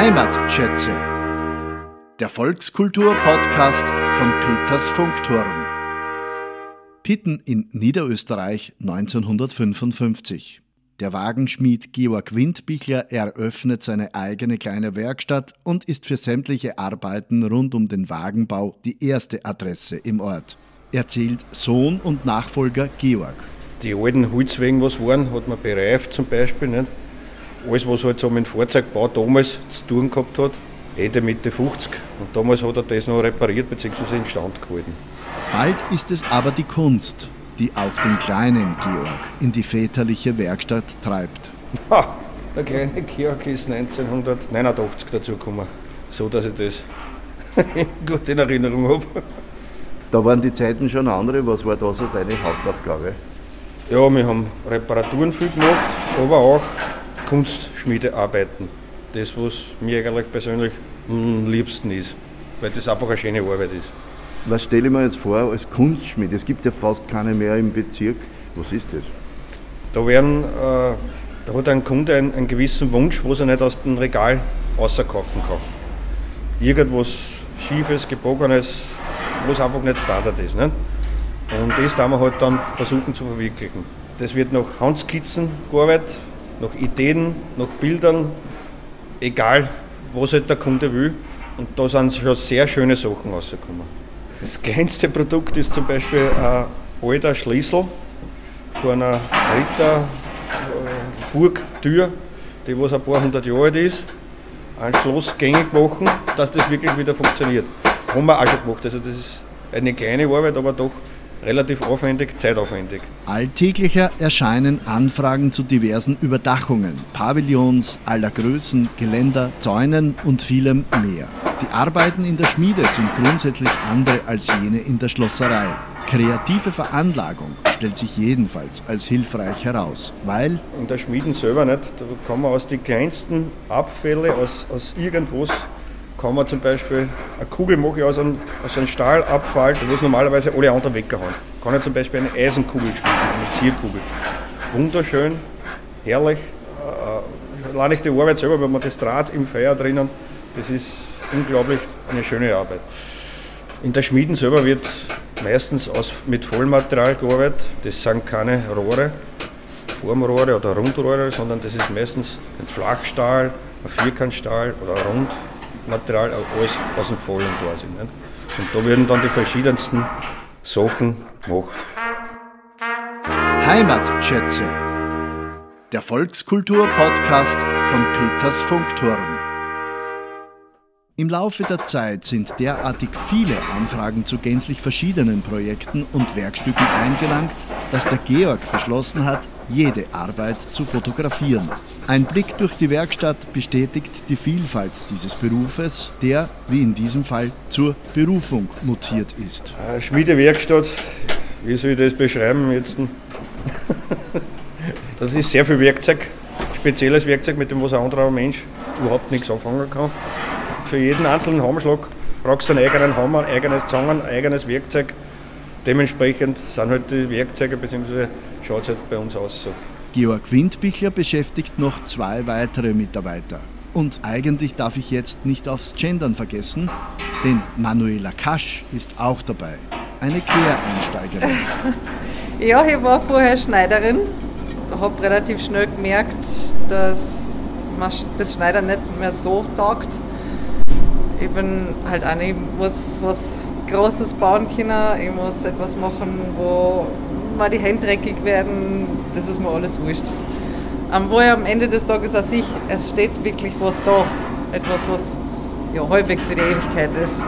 Heimatschätze. Der Volkskultur-Podcast von Peters Funkturm. Pitten in Niederösterreich 1955. Der Wagenschmied Georg Windbichler eröffnet seine eigene kleine Werkstatt und ist für sämtliche Arbeiten rund um den Wagenbau die erste Adresse im Ort. Erzählt Sohn und Nachfolger Georg. Die alten Holzwegen, was waren, hat man bereift zum Beispiel. Nicht? Alles, was halt so mit dem Fahrzeugbau damals zu tun gehabt hat, Ende Mitte 50. Und damals hat er das noch repariert bzw. instand gehalten. Bald ist es aber die Kunst, die auch den kleinen Georg in die väterliche Werkstatt treibt. Ha, der kleine Georg ist 1989 dazugekommen, so dass ich das gut in Erinnerung habe. Da waren die Zeiten schon andere. Was war da so deine Hauptaufgabe? Ja, wir haben Reparaturen viel gemacht, aber auch Kunstschmiedearbeiten. Das, was mir eigentlich persönlich am liebsten ist, weil das einfach eine schöne Arbeit ist. Was stelle ich mir jetzt vor als Kunstschmied? Es gibt ja fast keine mehr im Bezirk. Was ist das? Da, werden, äh, da hat ein Kunde einen, einen, gewissen Wunsch, was er nicht aus dem Regal außerkaufen kann. Irgendwas Schiefes, Gebogenes, was einfach nicht Standard ist. Nicht? Und das da wir halt dann versuchen zu verwirklichen. Das wird nach Handskizzen gearbeitet, nach Ideen, nach Bildern, egal was halt der Kunde will. Und da sind schon sehr schöne Sachen rausgekommen. Das kleinste Produkt ist zum Beispiel ein alter Schlüssel von einer Ritterburgtür, die was ein paar hundert Jahre alt ist, ein Schloss gängig machen, dass das wirklich wieder funktioniert. Haben wir auch schon gemacht. Also das ist eine kleine Arbeit, aber doch relativ aufwendig, zeitaufwendig. Alltäglicher erscheinen Anfragen zu diversen Überdachungen, Pavillons aller Größen, Geländer, Zäunen und vielem mehr. Die Arbeiten in der Schmiede sind grundsätzlich andere als jene in der Schlosserei. Kreative Veranlagung stellt sich jedenfalls als hilfreich heraus, weil in der Schmieden selber nicht, da man aus den kleinsten Abfälle aus, aus irgendwas kann man zum Beispiel eine Kugel mache ich aus einem, aus einem Stahlabfall, wo es normalerweise alle anderen weggehauen. Kann ich zum Beispiel eine Eisenkugel spielen, eine Zierkugel. Wunderschön, herrlich. Äh, allein nicht die Arbeit selber, wenn man das Draht im Feuer drinnen, das ist unglaublich eine schöne Arbeit. In der Schmieden selber wird meistens aus, mit Vollmaterial gearbeitet. Das sind keine Rohre, Formrohre oder Rundrohre, sondern das ist meistens ein Flachstahl, ein Vierkantstahl oder ein Rund. Material, alles aus dem Vollen quasi. Nicht? Und da werden dann die verschiedensten Sachen gemacht. Heimatschätze. Der Volkskultur-Podcast von Peters Funkturm. Im Laufe der Zeit sind derartig viele Anfragen zu gänzlich verschiedenen Projekten und Werkstücken eingelangt, dass der Georg beschlossen hat, jede Arbeit zu fotografieren. Ein Blick durch die Werkstatt bestätigt die Vielfalt dieses Berufes, der, wie in diesem Fall, zur Berufung mutiert ist. Schmiedewerkstatt, wie soll ich das beschreiben jetzt? Das ist sehr viel Werkzeug, spezielles Werkzeug, mit dem was ein anderer Mensch überhaupt nichts anfangen kann für jeden einzelnen Hammerschlag brauchst du einen eigenen Hammer, ein eigenes Zangen, ein eigenes Werkzeug. Dementsprechend sind halt die Werkzeuge, beziehungsweise schaut es halt bei uns aus so. Georg Windbichler beschäftigt noch zwei weitere Mitarbeiter. Und eigentlich darf ich jetzt nicht aufs Gendern vergessen, denn Manuela Kasch ist auch dabei. Eine Quereinsteigerin. ja, ich war vorher Schneiderin, habe relativ schnell gemerkt, dass das Schneidern nicht mehr so taugt ich bin halt auch nicht, muss was Großes bauen können. Ich muss etwas machen, wo mal die Hände dreckig werden. Das ist mir alles wurscht. Ähm, wo ich am Ende des Tages auch sehe, es steht wirklich was da. Etwas, was ja, halbwegs für die Ewigkeit ist.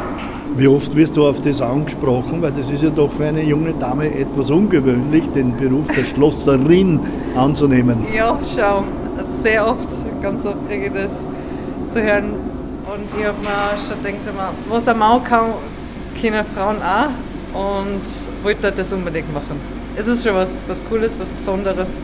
Wie oft wirst du auf das angesprochen? Weil das ist ja doch für eine junge Dame etwas ungewöhnlich, den Beruf der Schlosserin anzunehmen. Ja, schau. Also sehr oft, ganz oft kriege ich das zu hören, und ich habe mir schon gedacht, was ein Mann kann, können Frauen auch. Und wollte das unbedingt machen. Es ist schon was, was Cooles, was Besonderes.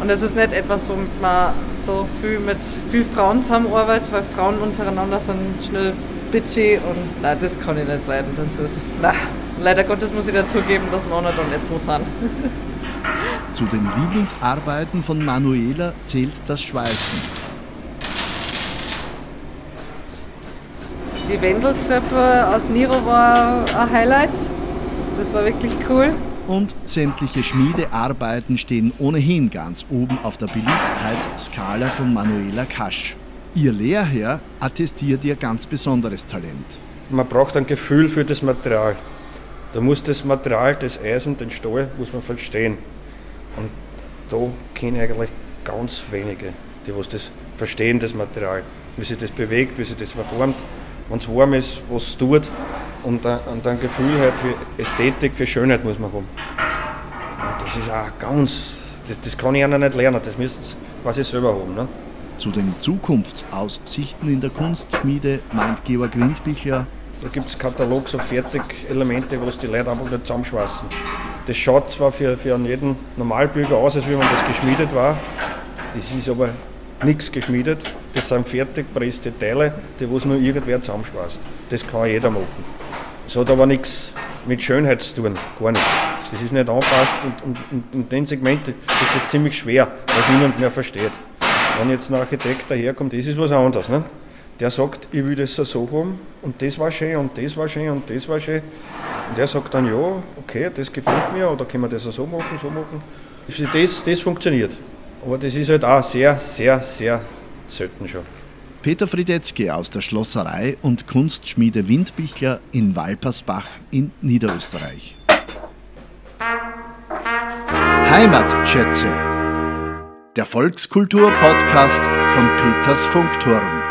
Und es ist nicht etwas, womit man so viel mit vielen Frauen zusammenarbeitet, weil Frauen untereinander sind schnell bitchy und nein, das kann ich nicht sein. Das ist, nein, leider Gottes muss ich dazugeben, dass Männer da nicht so sind. Zu den Lieblingsarbeiten von Manuela zählt das Schweißen. Die Wendeltreppe aus Niro war ein Highlight. Das war wirklich cool. Und sämtliche Schmiedearbeiten stehen ohnehin ganz oben auf der Beliebtheitsskala von Manuela Kasch. Ihr Lehrherr attestiert ihr ganz besonderes Talent. Man braucht ein Gefühl für das Material. Da muss das Material, das Eisen, den Stahl, muss man verstehen. Und da kenne ich eigentlich ganz wenige, die was das verstehen, das Material. Wie sich das bewegt, wie sich das verformt, wenn es warm ist, was es tut. Und ein, und ein Gefühl halt für Ästhetik, für Schönheit muss man haben. Und das ist auch ganz, das, das kann ich einer nicht lernen, das müsst ihr quasi selber haben. Ne? Zu den Zukunftsaussichten in der Kunstschmiede meint Georg Windbichler, da gibt es Katalog, so Fertigelemente, was die Leute einfach nicht zusammenschweißen. Das schaut zwar für, für jeden Normalbürger aus, als wenn man das geschmiedet war. Es ist aber nichts geschmiedet. Das sind fertig presste Teile, die was nur irgendwer zusammenschweißt. Das kann jeder machen. Es hat aber nichts mit Schönheit zu tun, gar nichts. Das ist nicht angepasst und, und, in dem Segment ist das ziemlich schwer, es niemand mehr versteht. Wenn jetzt ein Architekt daherkommt, das ist was anderes. Ne? der sagt, ich will das so haben und das war schön und das war schön und das war schön. Und der sagt dann, ja, okay, das gefällt mir oder können wir das so machen, so machen. Das, das funktioniert. Aber das ist halt auch sehr, sehr, sehr selten schon. Peter Friedetzky aus der Schlosserei und Kunstschmiede Windbichler in Walpersbach in Niederösterreich. Heimatschätze. Der Volkskultur-Podcast von Peters Funkturm.